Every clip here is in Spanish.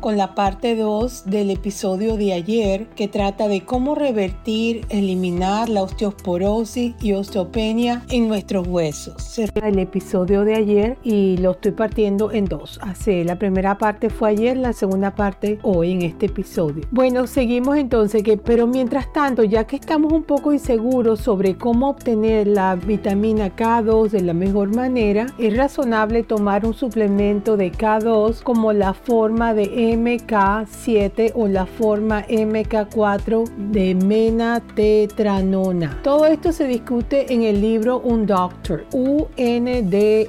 con la parte 2 del episodio de ayer que trata de cómo revertir, eliminar la osteoporosis y osteopenia en nuestros huesos. Será el episodio de ayer y lo estoy partiendo en dos. Así, la primera parte fue ayer, la segunda parte hoy en este episodio. Bueno, seguimos entonces que, pero mientras tanto, ya que estamos un poco inseguros sobre cómo obtener la vitamina K2 de la mejor manera, es razonable tomar un suplemento de K2 como la forma de MK7 o la forma MK4 de menatetranona. Todo esto se discute en el libro Un Doctor, U-N-D-O-C-T-O-R-E-D,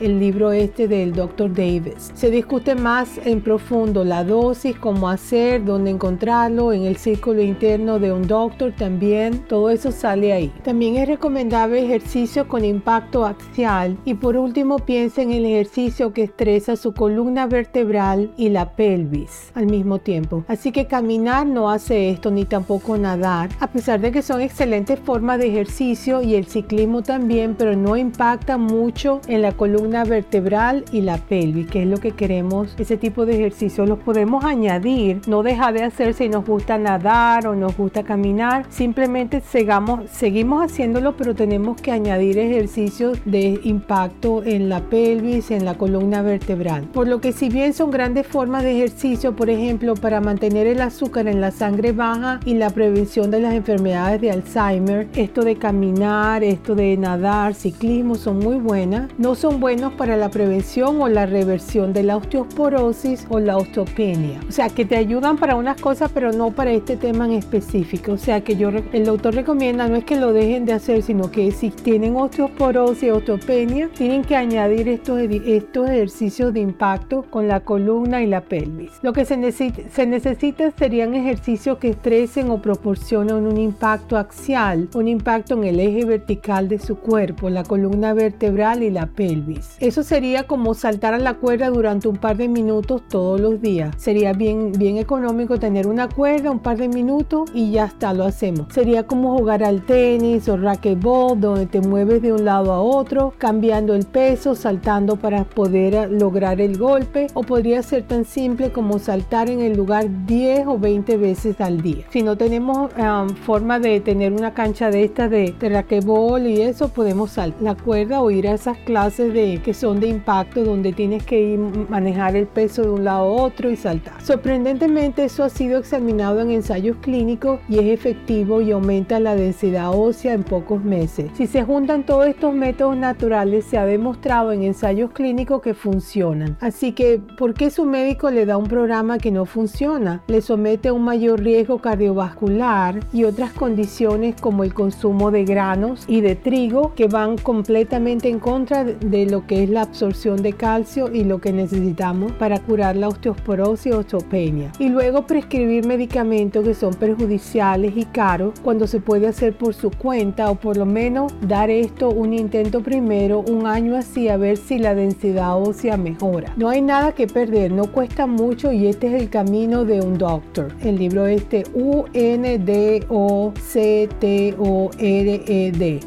el libro este del Dr. Davis. Se discute más en profundo la dosis, cómo hacer, dónde encontrarlo, en el círculo interno de un doctor también, todo eso sale ahí. También es recomendable ejercicio con impacto axial y por último piensen en el ejercicio que estresa su columna vertebral y la pelvis al mismo tiempo. Así que caminar no hace esto ni tampoco nadar, a pesar de que son excelentes formas de ejercicio y el ciclismo también, pero no impacta mucho en la columna vertebral y la pelvis, que es lo que queremos. Ese tipo de ejercicios los podemos añadir, no deja de hacer si nos gusta nadar o nos gusta caminar, simplemente seguimos haciéndolo, pero tenemos que añadir ejercicios de impacto en la pelvis, en la columna vertebral. Por lo que si bien son grandes formas de ejercicio, por ejemplo, para mantener el azúcar en la sangre baja y la prevención de las enfermedades de Alzheimer, esto de caminar, esto de nadar, ciclismo son muy buenas, no son buenos para la prevención o la reversión de la osteoporosis o la osteopenia. O sea, que te ayudan para unas cosas, pero no para este tema en específico. O sea, que yo el doctor recomienda no es que lo dejen de hacer, sino que si tienen osteoporosis, osteopenia, tienen que añadir estos, estos ejercicios de impacto con la columna y la pelvis. Lo que se necesita, se necesita serían ejercicios que estresen o proporcionen un impacto axial, un impacto en el eje vertical de su cuerpo, la columna vertebral y la pelvis. Eso sería como saltar a la cuerda durante un par de minutos todos los días. Sería bien, bien económico tener una cuerda, un par de minutos y ya está, lo hacemos. Sería como jugar al tenis o racquetball, donde te mueves de un lado a otro, cambiando el peso, saltando para poder lograr el golpe o podría ser tan simple como saltar en el lugar 10 o 20 veces al día. Si no tenemos um, forma de tener una cancha de estas de, de y eso, podemos saltar la cuerda o ir a esas clases de que son de impacto donde tienes que ir manejar el peso de un lado a otro y saltar. Sorprendentemente eso ha sido examinado en ensayos clínicos y es efectivo y aumenta la densidad ósea en pocos meses. Si se juntan todos estos métodos naturales, se ha demostrado en ensayos clínicos que funcionan. Así que, ¿por qué su médico le da un programa que no funciona? Le somete a un mayor riesgo cardiovascular y otras condiciones como el consumo de granos y de trigo que van completamente en contra de lo que es la absorción de calcio y lo que necesitamos para curar la osteoporosis o osteopenia. Y luego prescribir medicamentos que son perjudiciales y caros cuando se puede hacer por su cuenta o por lo menos dar esto un intento primero, un año así, a ver si la densidad ósea mejora. No hay nada que perder, no cuesta mucho y este es el camino de un doctor. El libro este U-N-D-O-C-T-O-R-E-D,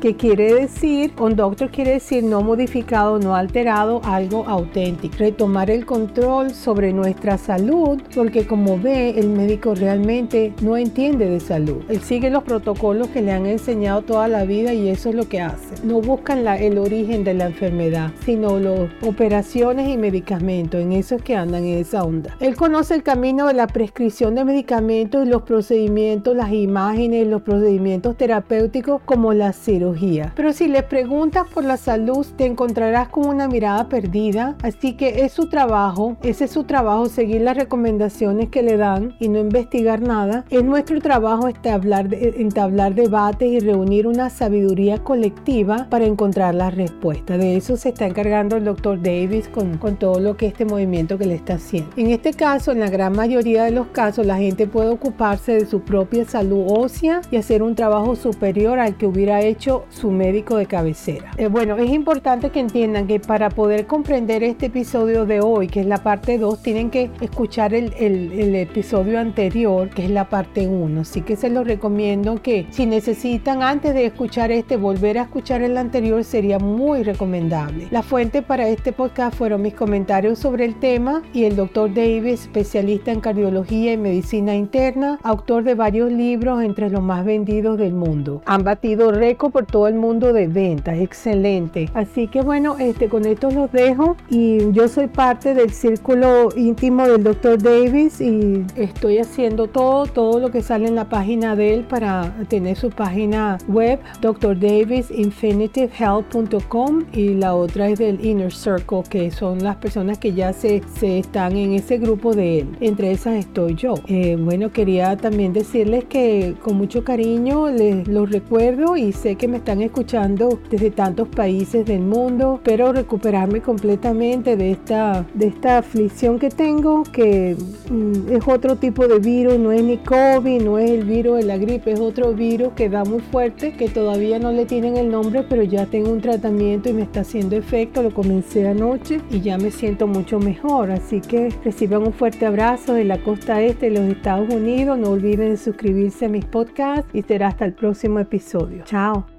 que quiere decir, un doctor quiere decir no modificado, no alterado, algo auténtico. Retomar el control sobre nuestra salud, porque como ve, el médico realmente no entiende de salud. Él sigue los protocolos que le han enseñado toda la vida y eso es lo que hace. No buscan el origen de la enfermedad, sino las operaciones y medicamentos, en esos que andan en esa onda. Él conoce el camino de la prescripción de medicamentos y los procedimientos, las imágenes, los procedimientos terapéuticos como la cirugía. Pero si le preguntas por la salud, te encontrarás con una mirada perdida. Así que es su trabajo, ese es su trabajo, seguir las recomendaciones que le dan y no investigar nada. Es nuestro trabajo entablar, entablar debates y reunir una sabiduría colectiva para encontrar la respuesta. De eso se está encargando el doctor Davis con, todo lo que este movimiento que le está haciendo. En este caso, en la gran mayoría de los casos, la gente puede ocuparse de su propia salud ósea y hacer un trabajo superior al que hubiera hecho su médico de cabecera. Eh, bueno, es importante que entiendan que para poder comprender este episodio de hoy, que es la parte 2, tienen que escuchar el, el episodio anterior, que es la parte 1. Así que se los recomiendo que si necesitan antes de escuchar este, volver a escuchar el anterior sería muy recomendable. La fuente para este podcast fueron mis comentarios sobre el tema y el doctor Davis, especialista en cardiología y medicina interna, autor de varios libros entre los más vendidos del mundo. Han batido récord por todo el mundo de ventas, excelente. Así que bueno, este, con esto los dejo y yo soy parte del círculo íntimo del doctor Davis y estoy haciendo todo, todo lo que sale en la página de él para tener su página web, drdavisinfinitivehealth.com y la otra es del Inner Circle, que son las personas que ya se, se están en ese grupo de él. Entre esas estoy yo. Eh, bueno, quería también decirles que con mucho cariño les los recuerdo y sé que me están escuchando desde tantos países del mundo. Espero recuperarme completamente de esta, de esta aflicción que tengo, que mm, es otro tipo de virus, no es ni COVID, no es el virus de la gripe, es otro virus que da muy fuerte, que todavía no le tienen el nombre, pero ya tengo un tratamiento y me está haciendo efecto. Lo comencé anoche y ya me siento mucho mejor. Así que reciban un fuerte abrazo de la costa este de los Estados Unidos. No olviden suscribirse a mis podcasts y será hasta el próximo episodio. Chao.